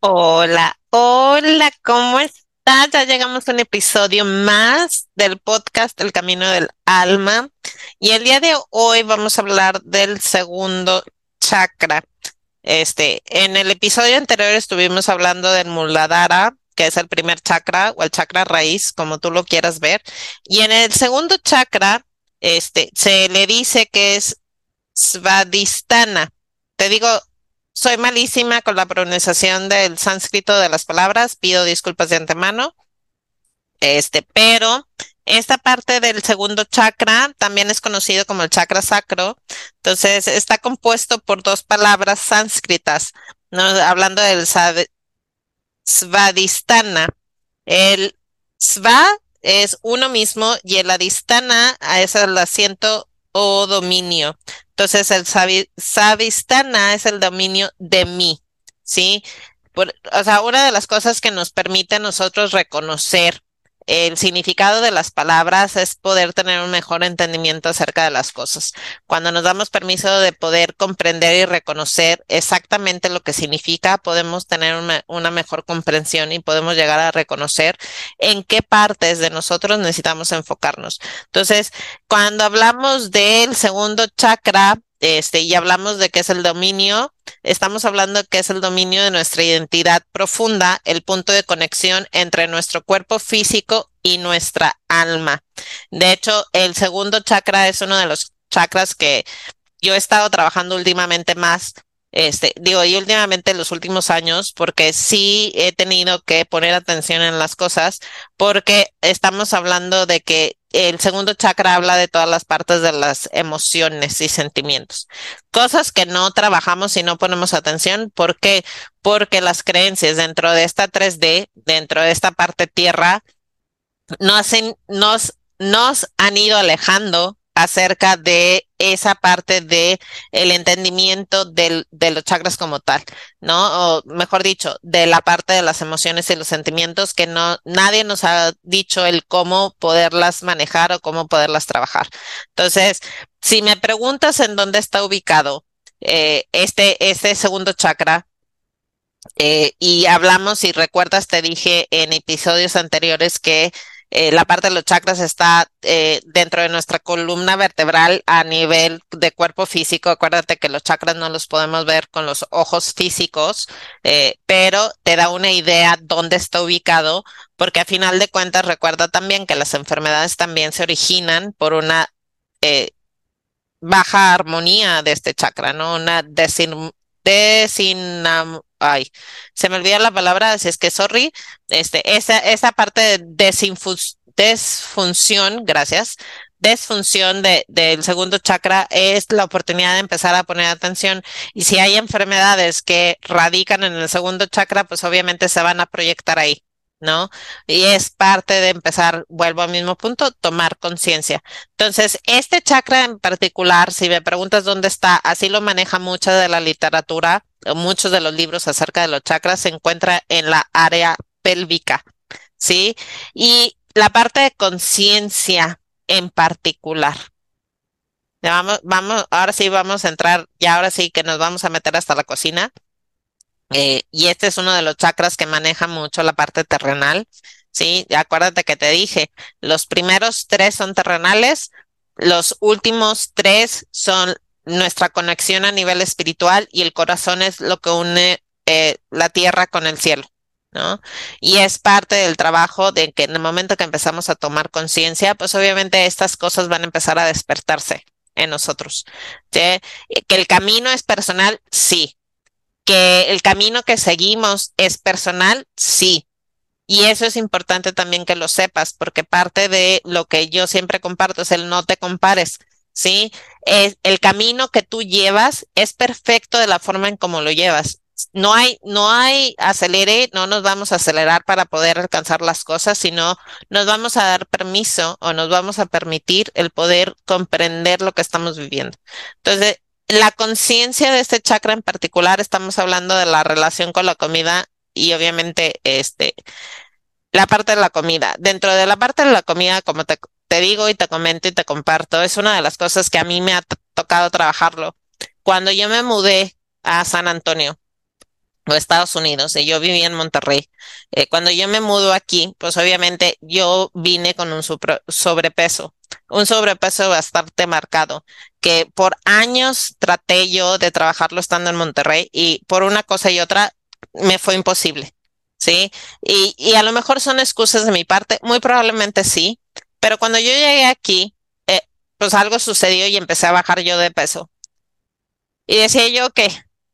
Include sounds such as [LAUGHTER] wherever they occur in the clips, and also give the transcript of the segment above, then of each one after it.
Hola, hola, ¿cómo estás? Ya llegamos a un episodio más del podcast El Camino del Alma y el día de hoy vamos a hablar del segundo chakra. Este, en el episodio anterior estuvimos hablando del Muladhara, que es el primer chakra o el chakra raíz, como tú lo quieras ver, y en el segundo chakra, este, se le dice que es Svadhisthana. Te digo soy malísima con la pronunciación del sánscrito de las palabras, pido disculpas de antemano. Este, pero esta parte del segundo chakra también es conocido como el chakra sacro. Entonces, está compuesto por dos palabras sánscritas. Hablando del svadhisthana. El sva es uno mismo y el adhisthana es el asiento o dominio. Entonces, el Savistana es el dominio de mí, ¿sí? o sea, una de las cosas que nos permite a nosotros reconocer el significado de las palabras es poder tener un mejor entendimiento acerca de las cosas. Cuando nos damos permiso de poder comprender y reconocer exactamente lo que significa, podemos tener una, mejor comprensión y podemos llegar a reconocer en qué partes de nosotros necesitamos enfocarnos. Entonces, cuando hablamos del segundo chakra, este, y hablamos de qué es el dominio, estamos hablando de qué es el dominio de nuestra identidad profunda, el punto de conexión entre nuestro cuerpo físico y nuestra alma. De hecho, el segundo chakra es uno de los chakras que yo he estado trabajando últimamente más este, digo, y últimamente en los últimos años, porque sí he tenido que poner atención en las cosas, porque estamos hablando de que el segundo chakra habla de todas las partes de las emociones y sentimientos. Cosas que no trabajamos y no ponemos atención. ¿Por qué? Porque las creencias dentro de esta 3D, dentro de esta parte tierra, nos, nos han ido alejando acerca de esa parte de el entendimiento de los chakras como tal, ¿no? O mejor dicho, de la parte de las emociones y los sentimientos que no, nadie nos ha dicho el cómo poderlas manejar o cómo poderlas trabajar. Entonces, si me preguntas en dónde está ubicado eh, este, este segundo chakra, eh, y hablamos, y recuerdas, te dije en episodios anteriores que eh, la parte de los chakras está eh, dentro de nuestra columna vertebral a nivel de cuerpo físico. Acuérdate que los chakras no los podemos ver con los ojos físicos, eh, pero te da una idea dónde está ubicado, porque a final de cuentas recuerda también que las enfermedades también se originan por una baja armonía de este chakra, ¿no? Una desin, desinam, ay, se me olvida la palabra, es que sorry, este, esa, esa parte de desfunción, gracias, desfunción de, del segundo chakra es la oportunidad de empezar a poner atención. Y si hay enfermedades que radican en el segundo chakra, pues obviamente se van a proyectar ahí. ¿no? Y es parte de empezar, vuelvo al mismo punto, tomar conciencia. Entonces, este chakra en particular, si me preguntas dónde está, así lo maneja mucha de la literatura, muchos de los libros acerca de los chakras, se encuentra en la área pélvica, ¿sí? Y la parte de conciencia en particular. Vamos, vamos, ahora sí vamos a entrar, y ahora sí que nos vamos a meter hasta la cocina. Eh, y este es uno de los chakras que maneja mucho la parte terrenal. Sí, acuérdate que te dije, los primeros tres son terrenales, los últimos tres son nuestra conexión a nivel espiritual y el corazón es lo que une eh, la tierra con el cielo. ¿No? Y es parte del trabajo de que en el momento que empezamos a tomar conciencia, pues obviamente estas cosas van a empezar a despertarse en nosotros. Que el camino es personal, sí, que el camino que seguimos es personal, sí. Y eso es importante también que lo sepas, porque parte de lo que yo siempre comparto es el no te compares, ¿sí? El camino que tú llevas es perfecto de la forma en cómo lo llevas. No hay, no hay acelere, no nos vamos a acelerar para poder alcanzar las cosas, sino nos vamos a dar permiso o nos vamos a permitir el poder comprender lo que estamos viviendo. Entonces, la conciencia de este chakra en particular, estamos hablando de la relación con la comida y obviamente este, la parte de la comida. Dentro de la parte de la comida, como te, te digo y te comento y te comparto, es una de las cosas que a mí me ha tocado trabajarlo. Cuando yo me mudé a San Antonio, o Estados Unidos, y yo vivía en Monterrey. Eh, cuando yo me mudo aquí, pues obviamente yo vine con un sobrepeso, un sobrepeso bastante marcado, que por años traté yo de trabajarlo estando en Monterrey y por una cosa y otra me fue imposible, ¿sí? Y, y a lo mejor son excusas de mi parte, muy probablemente sí, pero cuando yo llegué aquí, eh, pues algo sucedió y empecé a bajar yo de peso. Y decía yo que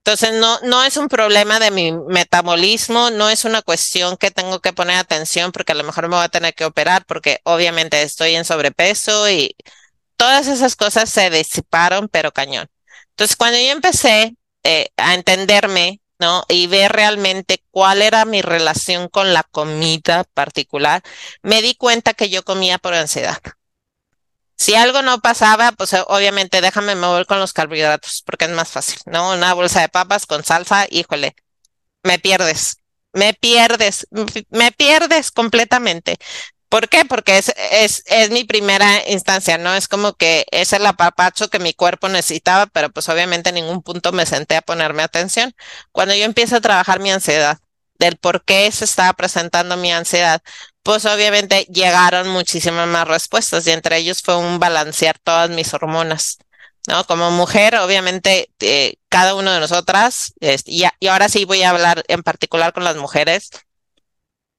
entonces, no, no es un problema de mi metabolismo, no es una cuestión que tengo que poner atención porque a lo mejor me voy a tener que operar porque obviamente estoy en sobrepeso y todas esas cosas se disiparon, pero cañón. Entonces, cuando yo empecé eh, a entenderme, ¿no? Y ver realmente cuál era mi relación con la comida particular, me di cuenta que yo comía por ansiedad. Si algo no pasaba, pues eh, obviamente déjame mover con los carbohidratos, porque es más fácil, ¿no? Una bolsa de papas con salsa, híjole, me pierdes, me pierdes, me pierdes completamente. ¿Por qué? Porque es, es, es mi primera instancia, ¿no? Es como que es el apapacho que mi cuerpo necesitaba, pero pues obviamente en ningún punto me senté a ponerme atención. Cuando yo empiezo a trabajar mi ansiedad, del por qué se estaba presentando mi ansiedad, pues obviamente llegaron muchísimas más respuestas y entre ellos fue un balancear todas mis hormonas. ¿no? Como mujer, obviamente, eh, cada uno de nosotras, este, y, y, ahora sí voy a hablar en particular con las mujeres,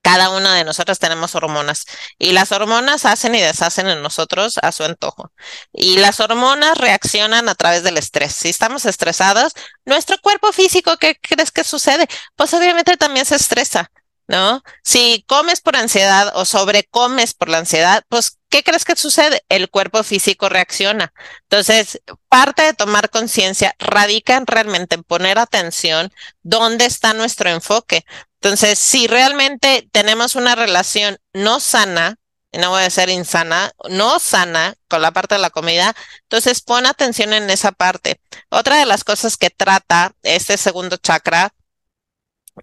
cada una de nosotras tenemos hormonas y las hormonas hacen y deshacen en nosotros a su antojo. Y las hormonas reaccionan a través del estrés. Si estamos estresados, nuestro cuerpo físico, ¿qué crees que sucede? Pues obviamente también se estresa. ¿no? Si comes por ansiedad o sobrecomes por la ansiedad, pues, ¿qué crees que sucede? El cuerpo físico reacciona. Entonces, parte de tomar conciencia radica en realmente en poner atención dónde está nuestro enfoque. Entonces, si realmente tenemos una relación no sana, no voy a ser insana, no sana con la parte de la comida, entonces pon atención en esa parte. Otra de las cosas que trata este segundo chakra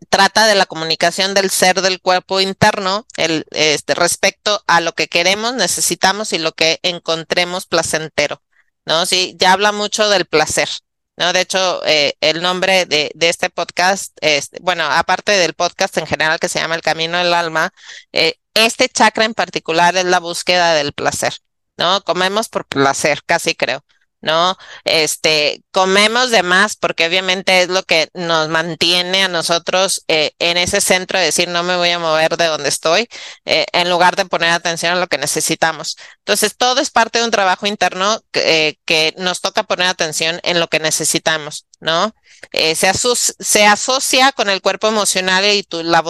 trata de la comunicación del ser del cuerpo interno el, este, respecto a lo que queremos, necesitamos y lo que encontremos placentero, ¿no? Sí, ya habla mucho del placer, ¿no? De hecho, eh, el nombre de, de, este podcast, es, bueno, aparte del podcast en general que se llama El Camino del Alma, eh, este chakra en particular es la búsqueda del placer, ¿no? Comemos por placer, casi creo. ¿No? Este, comemos de más porque obviamente es lo que nos mantiene a nosotros eh, en ese centro de decir no me voy a mover de donde estoy, eh, en lugar de poner atención a lo que necesitamos. Entonces, todo es parte de un trabajo interno que, que nos toca poner atención en lo que necesitamos, ¿no? Eh, se, se asocia con el cuerpo emocional y tu, la,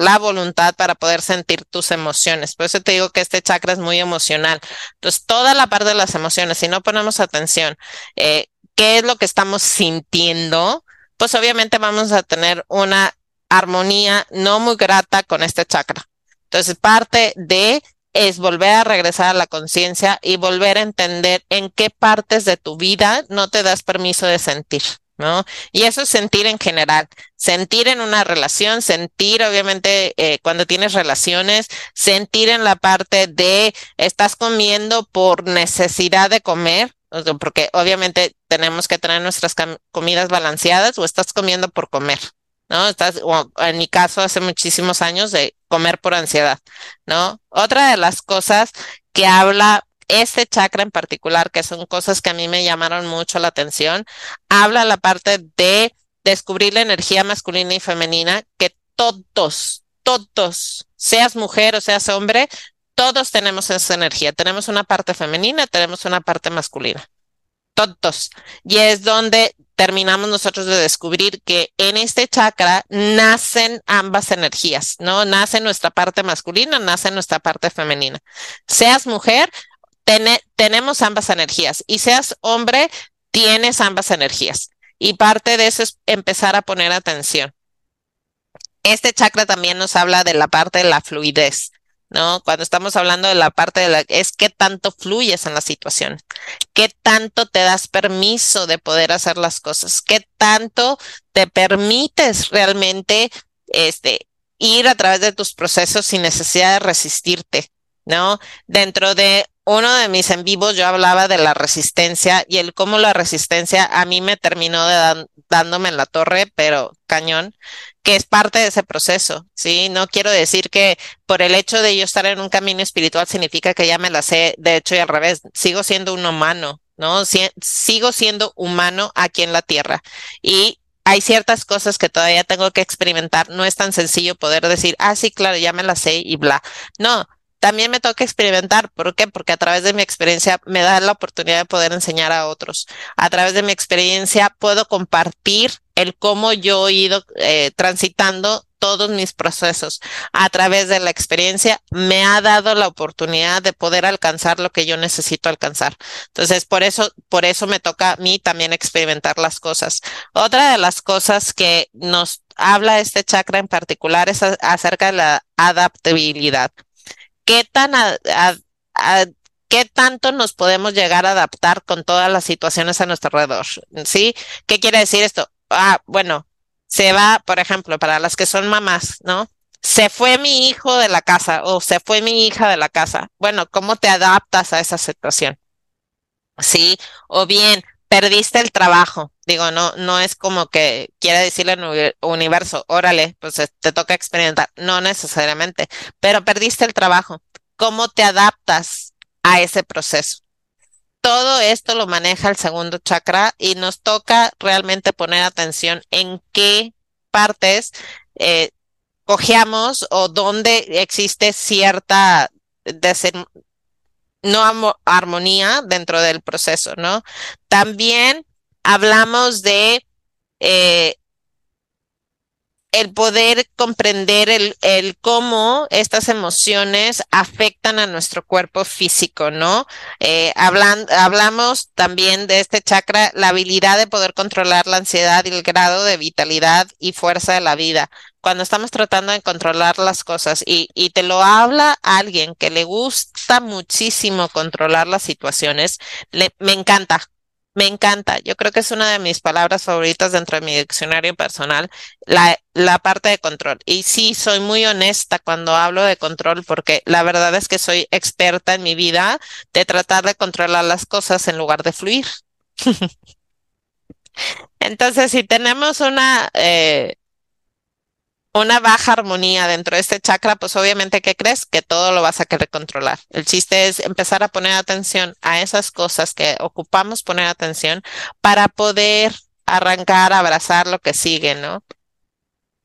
la voluntad para poder sentir tus emociones. Por eso te digo que este chakra es muy emocional. Entonces, toda la parte de las emociones, si no ponemos atención, eh, ¿qué es lo que estamos sintiendo? Pues obviamente vamos a tener una armonía no muy grata con este chakra. Entonces, parte de es volver a regresar a la conciencia y volver a entender en qué partes de tu vida no te das permiso de sentir. ¿No? Y eso es sentir en general, sentir en una relación, sentir obviamente eh, cuando tienes relaciones, sentir en la parte de estás comiendo por necesidad de comer, porque obviamente tenemos que tener nuestras comidas balanceadas o estás comiendo por comer. ¿no? Estás, en mi caso, hace muchísimos años de comer por ansiedad, ¿no? Otra de las cosas que habla este chakra en particular, que son cosas que a mí me llamaron mucho la atención, habla la parte de descubrir la energía masculina y femenina, que todos, todos, seas mujer o seas hombre, todos tenemos esa energía. Tenemos una parte femenina, tenemos una parte masculina. Todos. Y es donde terminamos nosotros de descubrir que en este chakra nacen ambas energías, ¿no? Nace nuestra parte masculina, nace nuestra parte femenina. Seas mujer, tenemos ambas energías y seas hombre, tienes ambas energías. Y parte de eso es empezar a poner atención. Este chakra también nos habla de la parte de la fluidez, ¿no? Cuando estamos hablando de la parte de la, es qué tanto fluyes en la situación, qué tanto te das permiso de poder hacer las cosas, qué tanto te permites realmente, este, ir a través de tus procesos sin necesidad de resistirte, ¿no? Dentro de uno de mis en vivos yo hablaba de la resistencia y el cómo la resistencia a mí me terminó de dándome en la torre, pero cañón, que es parte de ese proceso, ¿sí? No quiero decir que por el hecho de yo estar en un camino espiritual significa que ya me la sé, de hecho y al revés, sigo siendo un humano, ¿no? sigo siendo humano aquí en la tierra y hay ciertas cosas que todavía tengo que experimentar. No es tan sencillo poder decir, ah, sí, claro, ya me la sé y bla. No, también me toca experimentar. ¿Por qué? Porque a través de mi experiencia me da la oportunidad de poder enseñar a otros. A través de mi experiencia puedo compartir el cómo yo he ido eh, transitando todos mis procesos. A través de la experiencia me ha dado la oportunidad de poder alcanzar lo que yo necesito alcanzar. Entonces, por eso, por eso me toca a mí también experimentar las cosas. Otra de las cosas que nos habla este chakra en particular es acerca de la adaptabilidad qué tan qué tanto nos podemos llegar a adaptar con todas las situaciones a nuestro alrededor. ¿Sí? ¿Qué quiere decir esto? Ah, bueno, se va, por ejemplo, para las que son mamás, ¿no? Se fue mi hijo de la casa o se fue mi hija de la casa. Bueno, ¿cómo te adaptas a esa situación? ¿Sí? O bien, perdiste el trabajo. Digo, no, no es como que quiera decirle al universo, órale, pues te toca experimentar. No necesariamente, pero perdiste el trabajo. ¿Cómo te adaptas a ese proceso? Todo esto lo maneja el segundo chakra y nos toca realmente poner atención en qué partes eh, o dónde existe cierta no armonía dentro del proceso, ¿no? También hablamos de eh, el poder comprender el, el, cómo estas emociones afectan a nuestro cuerpo físico, ¿no? Eh, hablamos también de este chakra, la habilidad de poder controlar la ansiedad y el grado de vitalidad y fuerza de la vida. Cuando estamos tratando de controlar las cosas y, y te lo habla alguien que le gusta muchísimo controlar las situaciones, le, me encanta, me encanta. Yo creo que es una de mis palabras favoritas dentro de mi diccionario personal, la, la parte de control. Y sí, soy muy honesta cuando hablo de control porque la verdad es que soy experta en mi vida de tratar de controlar las cosas en lugar de fluir. [LAUGHS] Entonces, si tenemos una eh, una baja armonía dentro de este chakra, pues obviamente, ¿qué crees? Que todo lo vas a querer controlar. El chiste es empezar a poner atención a esas cosas que ocupamos poner atención para poder arrancar, abrazar lo que sigue, ¿no?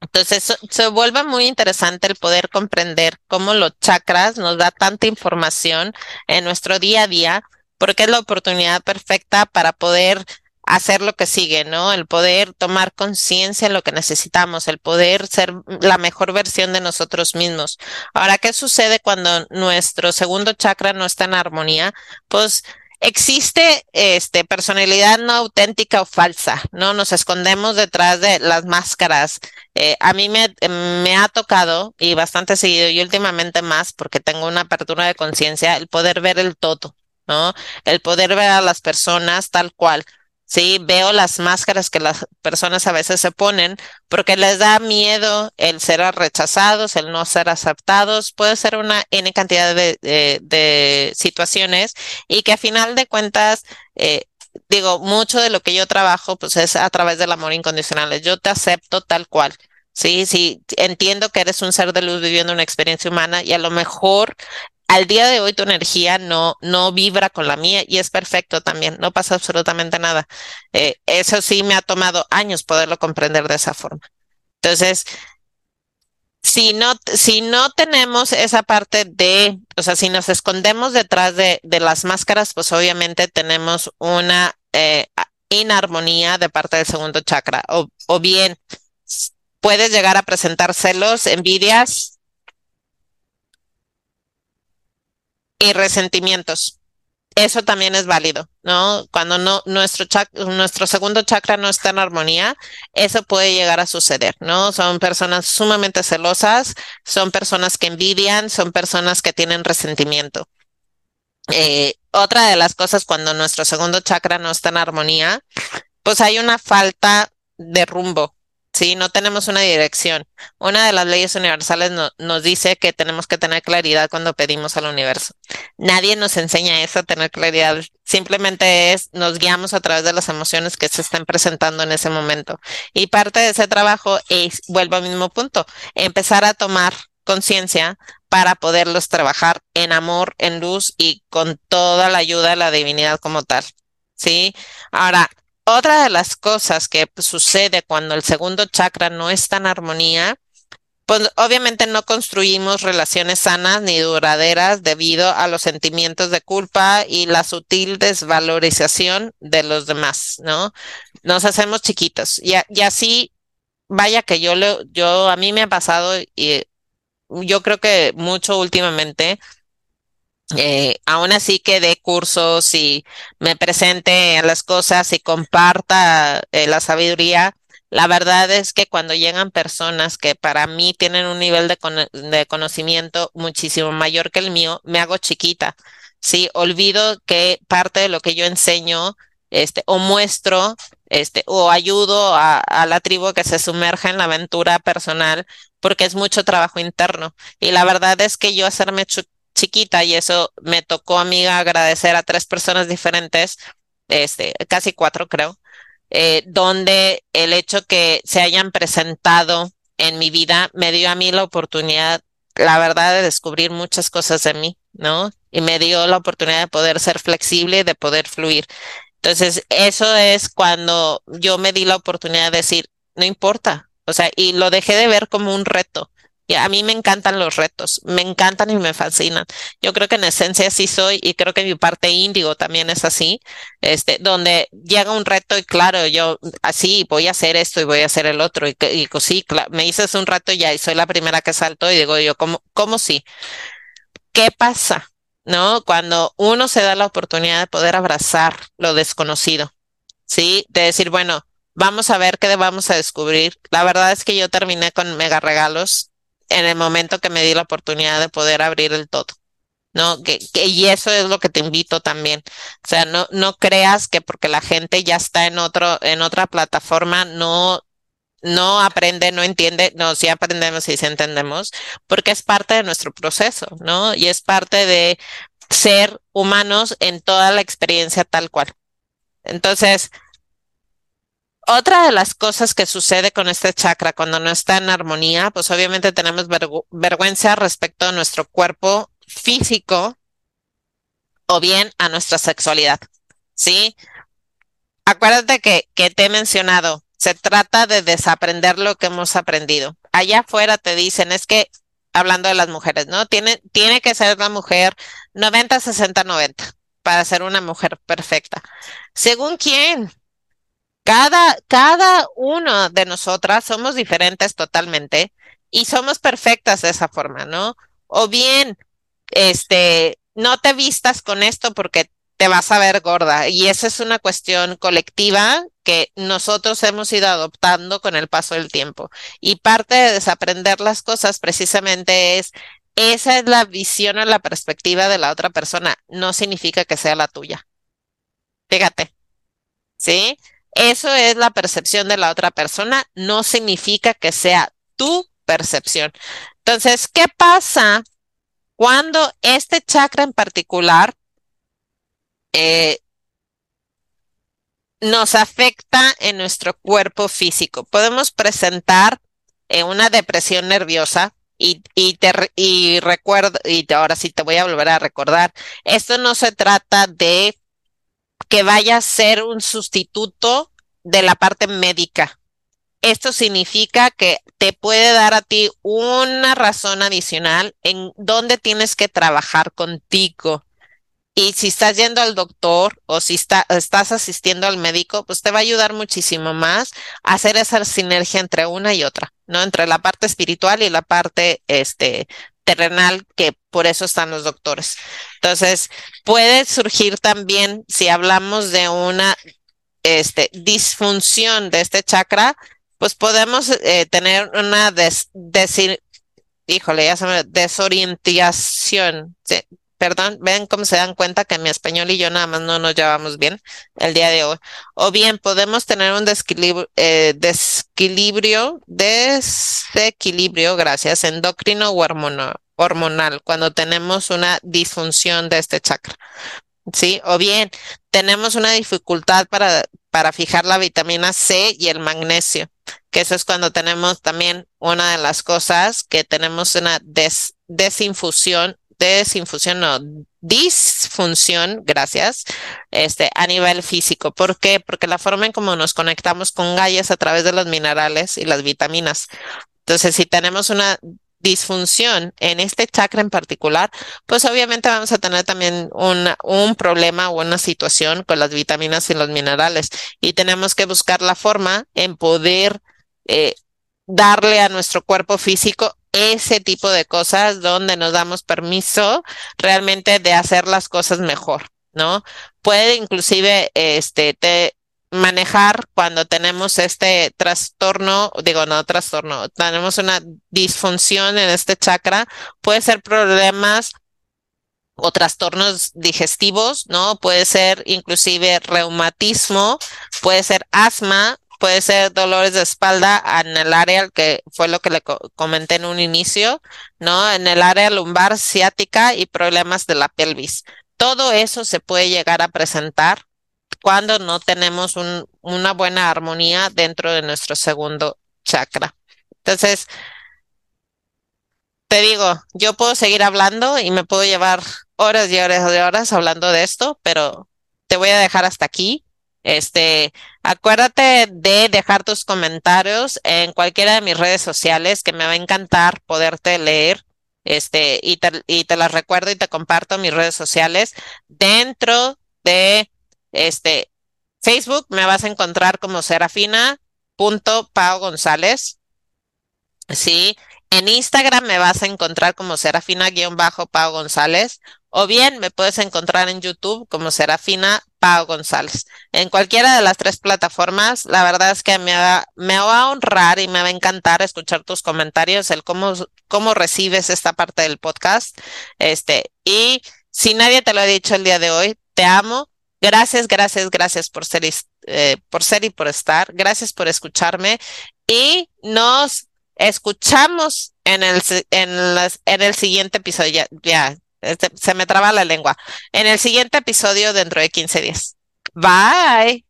Entonces, se vuelve muy interesante el poder comprender cómo los chakras nos da tanta información en nuestro día a día, porque es la oportunidad perfecta para poder hacer lo que sigue, ¿no? El poder tomar conciencia de lo que necesitamos, el poder ser la mejor versión de nosotros mismos. Ahora, ¿qué sucede cuando nuestro segundo chakra no está en armonía? Pues existe este personalidad no auténtica o falsa, ¿no? Nos escondemos detrás de las máscaras. Eh, a mí me, me ha tocado, y bastante seguido, y últimamente más, porque tengo una apertura de conciencia, el poder ver el todo, ¿no? El poder ver a las personas tal cual Sí, veo las máscaras que las personas a veces se ponen porque les da miedo el ser rechazados, el no ser aceptados. Puede ser una N cantidad de, de, situaciones y que a final de cuentas, eh, digo, mucho de lo que yo trabajo pues es a través del amor incondicional. Yo te acepto tal cual. Sí, sí, entiendo que eres un ser de luz viviendo una experiencia humana y a lo mejor al día de hoy tu energía no, no vibra con la mía y es perfecto también, no pasa absolutamente nada. Eh, eso sí me ha tomado años poderlo comprender de esa forma. Entonces, si no, si no tenemos esa parte de, o sea, si nos escondemos detrás de, de las máscaras, pues obviamente tenemos una eh, inarmonía de parte del segundo chakra. O, o bien puedes llegar a presentar celos, envidias, y resentimientos. Eso también es válido, ¿no? Cuando no, nuestro, nuestro segundo chakra no está en armonía, eso puede llegar a suceder, ¿no? Son personas sumamente celosas, son personas que envidian, son personas que tienen resentimiento. Eh, otra de las cosas cuando nuestro segundo chakra no está en armonía, pues hay una falta de rumbo, ¿sí? No tenemos una dirección. Una de las leyes universales nos dice que tenemos que tener claridad cuando pedimos al universo. Nadie nos enseña eso, a tener claridad. Simplemente es, nos guiamos a través de las emociones que se están presentando en ese momento. Y parte de ese trabajo es, vuelvo al mismo punto, empezar a tomar conciencia para poderlos trabajar en amor, en luz y con toda la ayuda de la divinidad como tal. ¿Sí? Ahora, otra de las cosas que sucede cuando el segundo chakra no está en armonía, pues obviamente no construimos relaciones sanas ni duraderas debido a los sentimientos de culpa y la sutil desvalorización de los demás, ¿no? Nos hacemos chiquitos y, y así, vaya que yo, lo, yo, a mí me ha pasado y yo creo que mucho últimamente, eh, aún así que dé cursos y me presente a las cosas y comparta eh, la sabiduría, la verdad es que cuando llegan personas que para mí tienen un nivel de, de conocimiento muchísimo mayor que el mío, me hago chiquita. Sí, olvido que parte de lo que yo enseño este, o muestro, este, o ayudo a, a, la tribu que se sumerja en la aventura personal, porque es mucho trabajo interno. Y la verdad es que yo hacerme chiquita, y eso me tocó a mí agradecer a tres personas diferentes, este, casi cuatro creo, eh, donde el hecho que se hayan presentado en mi vida me dio a mí la oportunidad, la verdad, de descubrir muchas cosas de mí, ¿no? Y me dio la oportunidad de poder ser flexible y de poder fluir. Entonces, eso es cuando yo me di la oportunidad de decir, no importa, o sea, y lo dejé de ver como un reto. Y a mí me encantan los retos, me encantan y me fascinan. Yo creo que en esencia sí soy y creo que mi parte índigo también es así, este, donde llega un reto y claro, yo así voy a hacer esto y voy a hacer el otro y, y, sí, me hice un reto ya y soy la primera que salto y digo yo, ¿cómo, cómo sí? ¿Qué pasa? ¿no? Cuando uno se da la oportunidad de poder abrazar lo desconocido, ¿sí? De decir, bueno, vamos a ver qué vamos a descubrir. La verdad es que yo terminé con mega regalos en el momento que me di la oportunidad de poder abrir el todo. ¿no? Que, que, y eso es lo que te invito también. O sea, no, no creas que porque la gente ya está en otro, en otra plataforma, no no aprende, no entiende, no, sí aprendemos y sí entendemos, porque es parte de nuestro proceso, ¿no? Y es parte de ser humanos en toda la experiencia tal cual. Entonces, otra de las cosas que sucede con este chakra cuando no está en armonía, pues obviamente tenemos vergüenza respecto a nuestro cuerpo físico o bien a nuestra sexualidad, ¿sí? Acuérdate que, que te he mencionado, se trata de desaprender lo que hemos aprendido. Allá afuera te dicen, es que, hablando de las mujeres, ¿no? Tiene, tiene que ser la mujer 90, 60, 90 para ser una mujer perfecta. ¿Según quién? Cada, cada de nosotras somos diferentes totalmente y somos perfectas de esa forma, ¿no? O bien, este, no te vistas con esto porque te vas a ver gorda. Y esa es una cuestión colectiva que nosotros hemos ido adoptando con el paso del tiempo. Y parte de desaprender las cosas precisamente es, esa es la visión o la perspectiva de la otra persona. No significa que sea la tuya. Fíjate. ¿Sí? Eso es la percepción de la otra persona. No significa que sea tu percepción. Entonces, ¿qué pasa cuando este chakra en particular eh, nos afecta en nuestro cuerpo físico. Podemos presentar eh, una depresión nerviosa y, y, te, y recuerdo, y ahora sí te voy a volver a recordar, esto no se trata de que vaya a ser un sustituto de la parte médica. Esto significa que te puede dar a ti una razón adicional en donde tienes que trabajar contigo. Y si estás yendo al doctor o si estás asistiendo al médico, pues te va a ayudar muchísimo más a hacer esa sinergia entre una y otra, ¿no? Entre la parte espiritual y la parte, este, terrenal, que por eso están los doctores. Entonces, puede surgir también, si hablamos de una, este, disfunción de este chakra, pues podemos eh, tener una des, híjole, desorientación, perdón, ven cómo se dan cuenta que mi español y yo nada más no nos llevamos bien el día de hoy. O bien podemos tener un desequilibrio, eh, desequilibrio, desequilibrio, gracias, endocrino o hormonal, cuando tenemos una disfunción de este chakra. ¿Sí? O bien tenemos una dificultad para, para fijar la vitamina C y el magnesio, que eso es cuando tenemos también una de las cosas que tenemos una desinfusión desinfusión, no, disfunción, gracias, este, a nivel físico. ¿Por qué? Porque la forma en cómo nos conectamos con gallas a través de los minerales y las vitaminas. Entonces, si tenemos una disfunción en este chakra en particular, pues obviamente vamos a tener también un problema o una situación con las vitaminas y los minerales. Y tenemos que buscar la forma en poder eh, darle a nuestro cuerpo físico ese tipo de cosas donde nos damos permiso realmente de hacer las cosas mejor, ¿no? Puede inclusive este te manejar cuando tenemos este trastorno, digo, no trastorno, tenemos una disfunción en este chakra, puede ser problemas o trastornos digestivos, ¿no? Puede ser inclusive reumatismo, puede ser asma, puede ser dolores de espalda en el área que fue lo que le comenté en un inicio, ¿no? En el área lumbar ciática y problemas de la pelvis. Todo eso se puede llegar a presentar cuando no tenemos un, una buena armonía dentro de nuestro segundo chakra. Entonces, te digo, yo puedo seguir hablando y me puedo llevar horas y horas y horas hablando de esto, pero te voy a dejar hasta aquí. Este, acuérdate de dejar tus comentarios en cualquiera de mis redes sociales, que me va a encantar poderte leer. Este, y te, las recuerdo y te comparto mis redes sociales. Dentro de este Facebook me vas a encontrar como serafina.pao González. Sí, en Instagram me vas a encontrar como serafina-pao González o bien me puedes encontrar en YouTube como Serafina Pau González. En cualquiera de las tres plataformas, la verdad es que me va, me va a honrar y me va a encantar escuchar tus comentarios, el cómo, cómo recibes esta parte del podcast. Este, y si nadie te lo ha dicho el día de hoy, te amo. Gracias, gracias, gracias por ser, eh, por ser y por estar. Gracias por escucharme y nos escuchamos en el, en, las, en el siguiente episodio. ya este, se me traba la lengua. En el siguiente episodio dentro de 15 días. Bye.